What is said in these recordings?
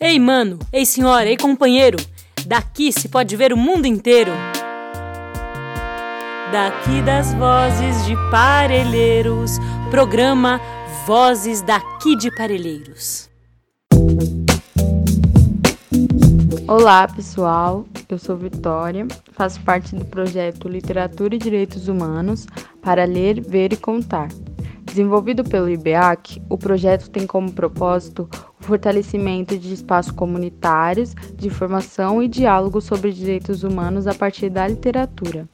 Ei, mano, ei, senhora, ei, companheiro, daqui se pode ver o mundo inteiro. Daqui das vozes de Parelheiros, programa Vozes daqui de Parelheiros. Olá, pessoal. Eu sou Vitória, faço parte do projeto Literatura e Direitos Humanos para ler, ver e contar. Desenvolvido pelo IBEAC, o projeto tem como propósito fortalecimento de espaços comunitários de formação e diálogo sobre direitos humanos a partir da literatura.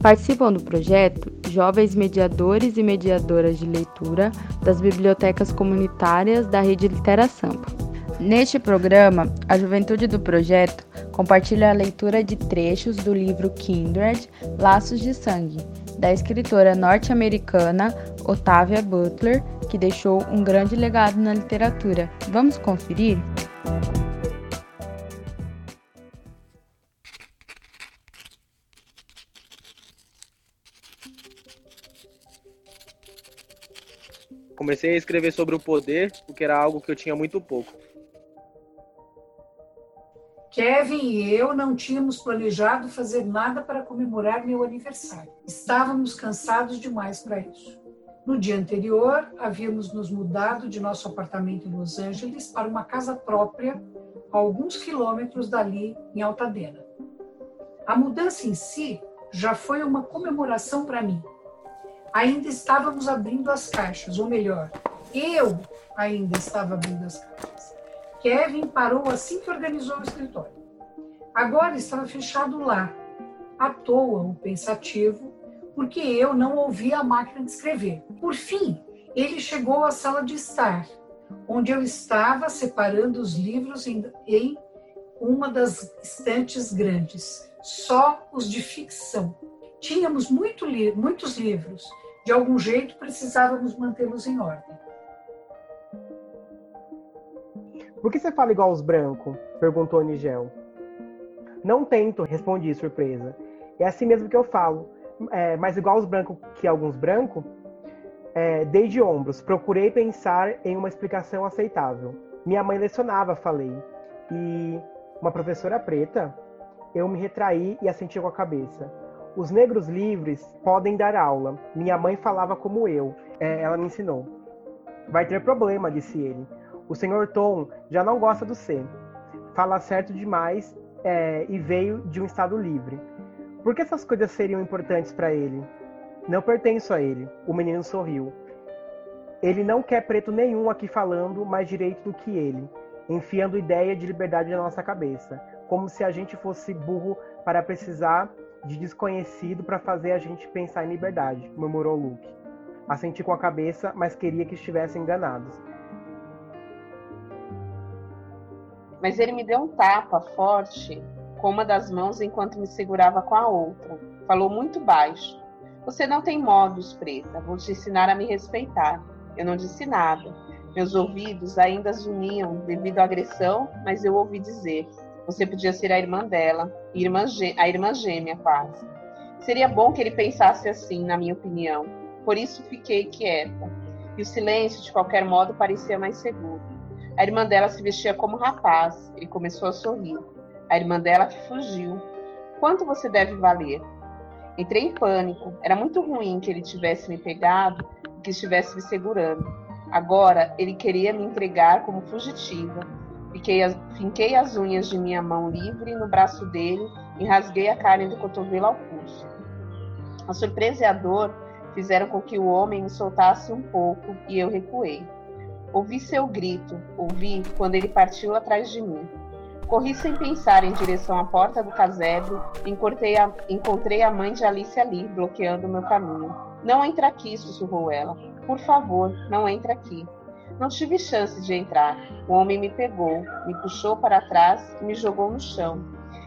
Participam do projeto jovens mediadores e mediadoras de leitura das bibliotecas comunitárias da Rede Litera Sampa. Neste programa, a juventude do projeto compartilha a leitura de trechos do livro Kindred Laços de Sangue, da escritora norte-americana Octavia Butler, que deixou um grande legado na literatura. Vamos conferir? Comecei a escrever sobre o poder, porque era algo que eu tinha muito pouco. Kevin e eu não tínhamos planejado fazer nada para comemorar meu aniversário. Estávamos cansados demais para isso. No dia anterior, havíamos nos mudado de nosso apartamento em Los Angeles para uma casa própria, a alguns quilômetros dali, em Altadena. A mudança em si já foi uma comemoração para mim. Ainda estávamos abrindo as caixas, ou melhor, eu ainda estava abrindo as caixas. Kevin parou assim que organizou o escritório. Agora estava fechado lá, à toa o pensativo, porque eu não ouvia a máquina de escrever. Por fim, ele chegou à sala de estar, onde eu estava separando os livros em, em uma das estantes grandes, só os de ficção. Tínhamos muito li muitos livros, de algum jeito precisávamos mantê-los em ordem. Por que você fala igual aos brancos? perguntou Nigel. Não tento, respondi surpresa. É assim mesmo que eu falo. É, mas igual aos brancos que alguns brancos, é, dei de ombros. Procurei pensar em uma explicação aceitável. Minha mãe lecionava, falei. E uma professora preta, eu me retraí e assenti com a cabeça. Os negros livres podem dar aula. Minha mãe falava como eu. É, ela me ensinou. Vai ter problema, disse ele. O senhor Tom já não gosta do C. Fala certo demais é, e veio de um estado livre. Por que essas coisas seriam importantes para ele? Não pertenço a ele. O menino sorriu. Ele não quer preto nenhum aqui falando mais direito do que ele, enfiando ideia de liberdade na nossa cabeça, como se a gente fosse burro para precisar de desconhecido para fazer a gente pensar em liberdade, murmurou Luke. Assenti com a cabeça, mas queria que estivessem enganados. Mas ele me deu um tapa forte com uma das mãos enquanto me segurava com a outra. Falou muito baixo. Você não tem modos, preta. Vou te ensinar a me respeitar. Eu não disse nada. Meus ouvidos ainda zuniam devido à agressão, mas eu ouvi dizer: você podia ser a irmã dela, irmã a irmã gêmea quase. Seria bom que ele pensasse assim, na minha opinião. Por isso fiquei quieta. E o silêncio, de qualquer modo, parecia mais seguro. A irmã dela se vestia como rapaz e começou a sorrir. A irmã dela fugiu. Quanto você deve valer? Entrei em pânico. Era muito ruim que ele tivesse me pegado e que estivesse me segurando. Agora ele queria me entregar como fugitiva. Fiquei, finquei as unhas de minha mão livre no braço dele e rasguei a carne do cotovelo ao pulso. A surpresa e a dor fizeram com que o homem me soltasse um pouco e eu recuei. Ouvi seu grito, ouvi quando ele partiu atrás de mim. Corri sem pensar em direção à porta do casebre e a, encontrei a mãe de Alice ali, bloqueando meu caminho. Não entra aqui, sussurrou ela. Por favor, não entra aqui. Não tive chance de entrar. O homem me pegou, me puxou para trás e me jogou no chão.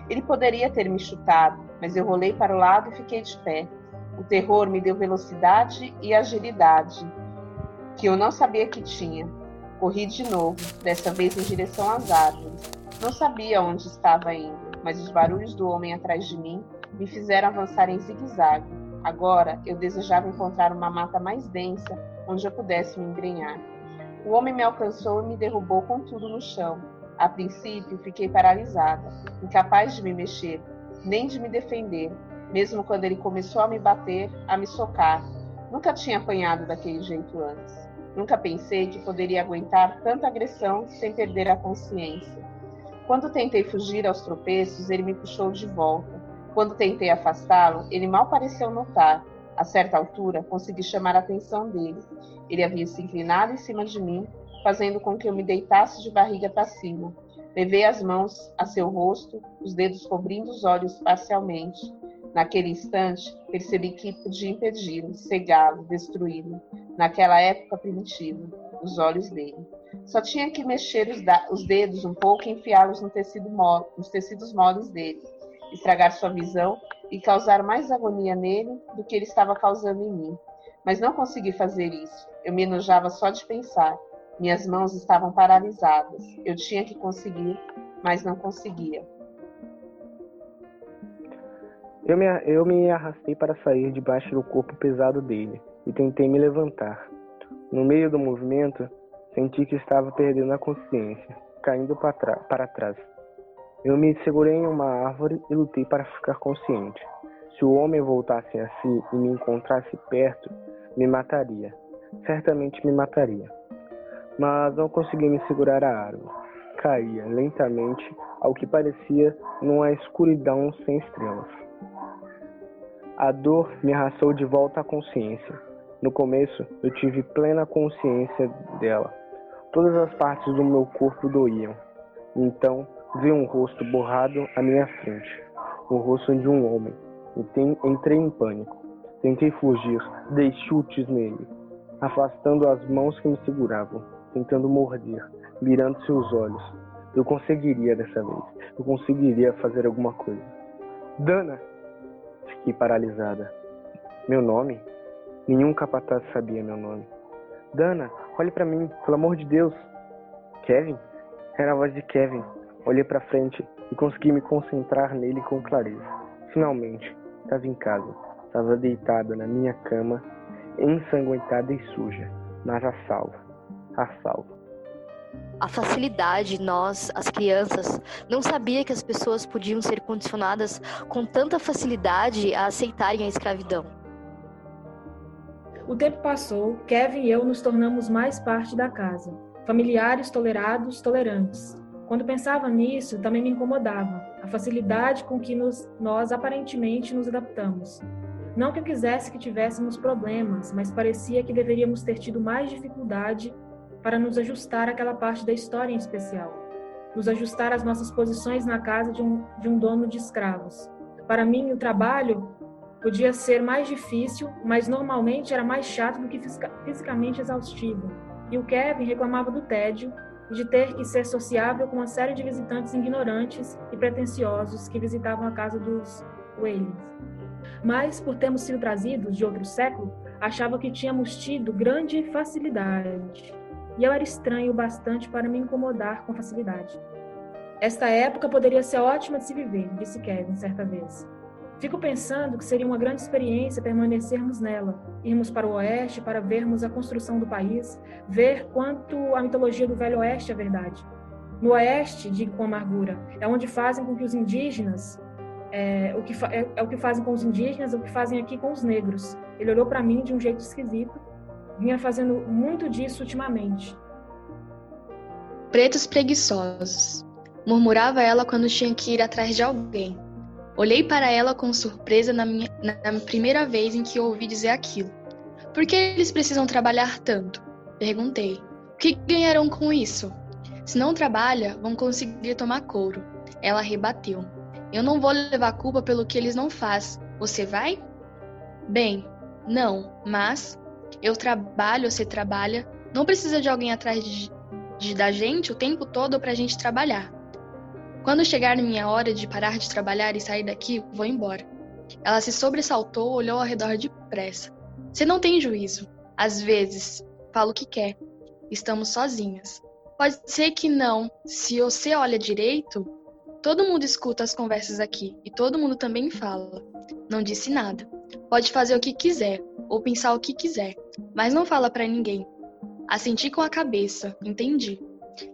Ele poderia ter me chutado, mas eu rolei para o lado e fiquei de pé. O terror me deu velocidade e agilidade que eu não sabia que tinha. Corri de novo, dessa vez em direção às árvores. Não sabia onde estava indo, mas os barulhos do homem atrás de mim me fizeram avançar em zigue-zague. Agora eu desejava encontrar uma mata mais densa onde eu pudesse me embrenhar. O homem me alcançou e me derrubou com tudo no chão. A princípio, fiquei paralisada, incapaz de me mexer, nem de me defender, mesmo quando ele começou a me bater, a me socar. Nunca tinha apanhado daquele jeito antes. Nunca pensei que poderia aguentar tanta agressão sem perder a consciência. Quando tentei fugir aos tropeços, ele me puxou de volta. Quando tentei afastá-lo, ele mal pareceu notar. A certa altura, consegui chamar a atenção dele. Ele havia se inclinado em cima de mim, fazendo com que eu me deitasse de barriga para cima. Levei as mãos a seu rosto, os dedos cobrindo os olhos parcialmente. Naquele instante, percebi que podia impedi-lo, cegá-lo, destruí-lo. Naquela época primitiva, os olhos dele. Só tinha que mexer os, os dedos um pouco e enfiá-los no tecido nos tecidos moles dele, estragar sua visão e causar mais agonia nele do que ele estava causando em mim. Mas não consegui fazer isso. Eu me enojava só de pensar. Minhas mãos estavam paralisadas. Eu tinha que conseguir, mas não conseguia. Eu me, eu me arrastei para sair debaixo do corpo pesado dele e tentei me levantar. No meio do movimento, senti que estava perdendo a consciência, caindo para, trás. Eu me segurei em uma árvore e lutei para ficar consciente. Se o homem voltasse a si e me encontrasse perto, me mataria. Certamente me mataria. Mas não consegui me segurar a árvore. Caía lentamente ao que parecia numa escuridão sem estrelas. A dor me arrastou de volta à consciência. No começo, eu tive plena consciência dela. Todas as partes do meu corpo doíam. Então, vi um rosto borrado à minha frente. O rosto de um homem. Entrei em pânico. Tentei fugir, dei chutes nele, afastando as mãos que me seguravam, tentando morder, mirando seus olhos. Eu conseguiria dessa vez. Eu conseguiria fazer alguma coisa. Dana! Fiquei paralisada. Meu nome? Nenhum capataz sabia meu nome. Dana, olhe para mim, pelo amor de Deus. Kevin? Era a voz de Kevin. Olhei para frente e consegui me concentrar nele com clareza. Finalmente, estava em casa. Estava deitada na minha cama, ensanguentada e suja, mas a salva. A salva a facilidade, nós, as crianças, não sabia que as pessoas podiam ser condicionadas com tanta facilidade a aceitarem a escravidão. O tempo passou, Kevin e eu nos tornamos mais parte da casa, familiares tolerados, tolerantes. Quando pensava nisso, também me incomodava a facilidade com que nos, nós aparentemente nos adaptamos. Não que eu quisesse que tivéssemos problemas, mas parecia que deveríamos ter tido mais dificuldade para nos ajustar àquela parte da história em especial, nos ajustar às nossas posições na casa de um, de um dono de escravos. Para mim, o trabalho podia ser mais difícil, mas normalmente era mais chato do que fisicamente exaustivo. E o Kevin reclamava do tédio e de ter que ser sociável com uma série de visitantes ignorantes e pretensiosos que visitavam a casa dos Whalens. Mas, por termos sido trazidos de outro século, achava que tínhamos tido grande facilidade e eu era estranho bastante para me incomodar com facilidade. Esta época poderia ser ótima de se viver, disse Kevin certa vez. Fico pensando que seria uma grande experiência permanecermos nela, irmos para o oeste para vermos a construção do país, ver quanto a mitologia do Velho Oeste é verdade. No oeste, digo com amargura, é onde fazem com que os indígenas é, o que é, é, o que fazem com os indígenas, o que fazem aqui com os negros. Ele olhou para mim de um jeito esquisito vinha fazendo muito disso ultimamente. Pretos preguiçosos, murmurava ela quando tinha que ir atrás de alguém. Olhei para ela com surpresa na, minha, na primeira vez em que ouvi dizer aquilo. Por que eles precisam trabalhar tanto? Perguntei. O que ganharão com isso? Se não trabalha, vão conseguir tomar couro. Ela rebateu. Eu não vou levar culpa pelo que eles não fazem. Você vai? Bem, não, mas eu trabalho, você trabalha. Não precisa de alguém atrás de, de da gente o tempo todo para a gente trabalhar. Quando chegar minha hora de parar de trabalhar e sair daqui, vou embora. Ela se sobressaltou, olhou ao redor depressa. Você não tem juízo. Às vezes, fala o que quer. Estamos sozinhas. Pode ser que não. Se você olha direito, todo mundo escuta as conversas aqui e todo mundo também fala. Não disse nada. Pode fazer o que quiser ou pensar o que quiser, mas não fala para ninguém. Assenti com a cabeça, entendi.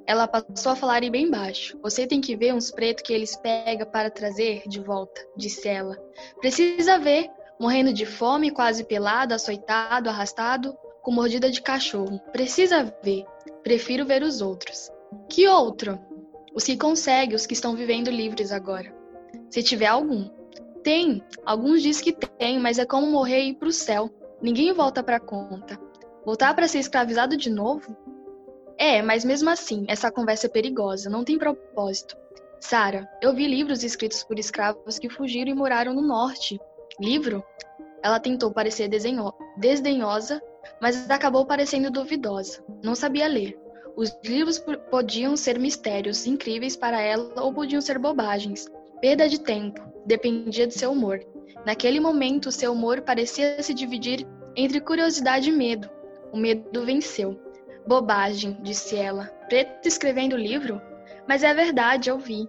Ela passou a falar bem baixo. Você tem que ver uns pretos que eles pegam para trazer de volta, disse ela. Precisa ver, morrendo de fome, quase pelado, açoitado, arrastado, com mordida de cachorro. Precisa ver. Prefiro ver os outros. Que outro? Os que conseguem, os que estão vivendo livres agora. Se tiver algum. Tem. Alguns dizem que tem, mas é como morrer e ir para o céu. Ninguém volta para conta. Voltar para ser escravizado de novo? É, mas mesmo assim, essa conversa é perigosa, não tem propósito. Sara, eu vi livros escritos por escravos que fugiram e moraram no norte. Livro? Ela tentou parecer desdenhosa, mas acabou parecendo duvidosa. Não sabia ler. Os livros podiam ser mistérios incríveis para ela ou podiam ser bobagens. Perda de tempo. Dependia de seu humor. Naquele momento, seu humor parecia se dividir entre curiosidade e medo. O medo venceu. Bobagem, disse ela. Preto escrevendo livro? Mas é verdade, eu vi.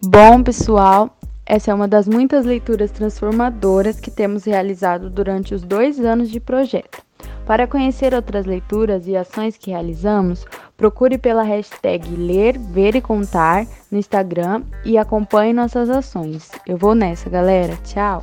Bom, pessoal, essa é uma das muitas leituras transformadoras que temos realizado durante os dois anos de projeto. Para conhecer outras leituras e ações que realizamos, procure pela hashtag Ler, Ver e Contar no Instagram e acompanhe nossas ações. Eu vou nessa, galera. Tchau!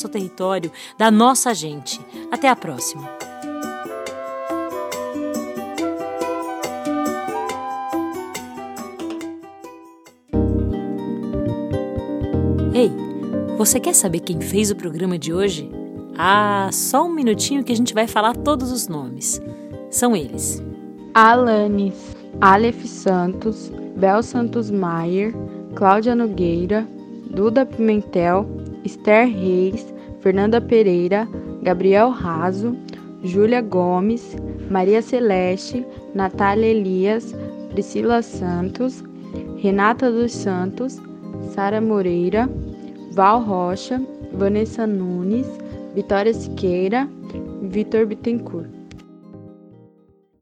nosso território, da nossa gente. Até a próxima! Ei, você quer saber quem fez o programa de hoje? Ah, só um minutinho que a gente vai falar todos os nomes. São eles: Alanis, Aleph Santos, Bel Santos Maier, Cláudia Nogueira, Duda Pimentel, Esther Reis, Fernanda Pereira, Gabriel Raso, Júlia Gomes, Maria Celeste, Natália Elias, Priscila Santos, Renata dos Santos, Sara Moreira, Val Rocha, Vanessa Nunes, Vitória Siqueira, Vitor Bittencourt.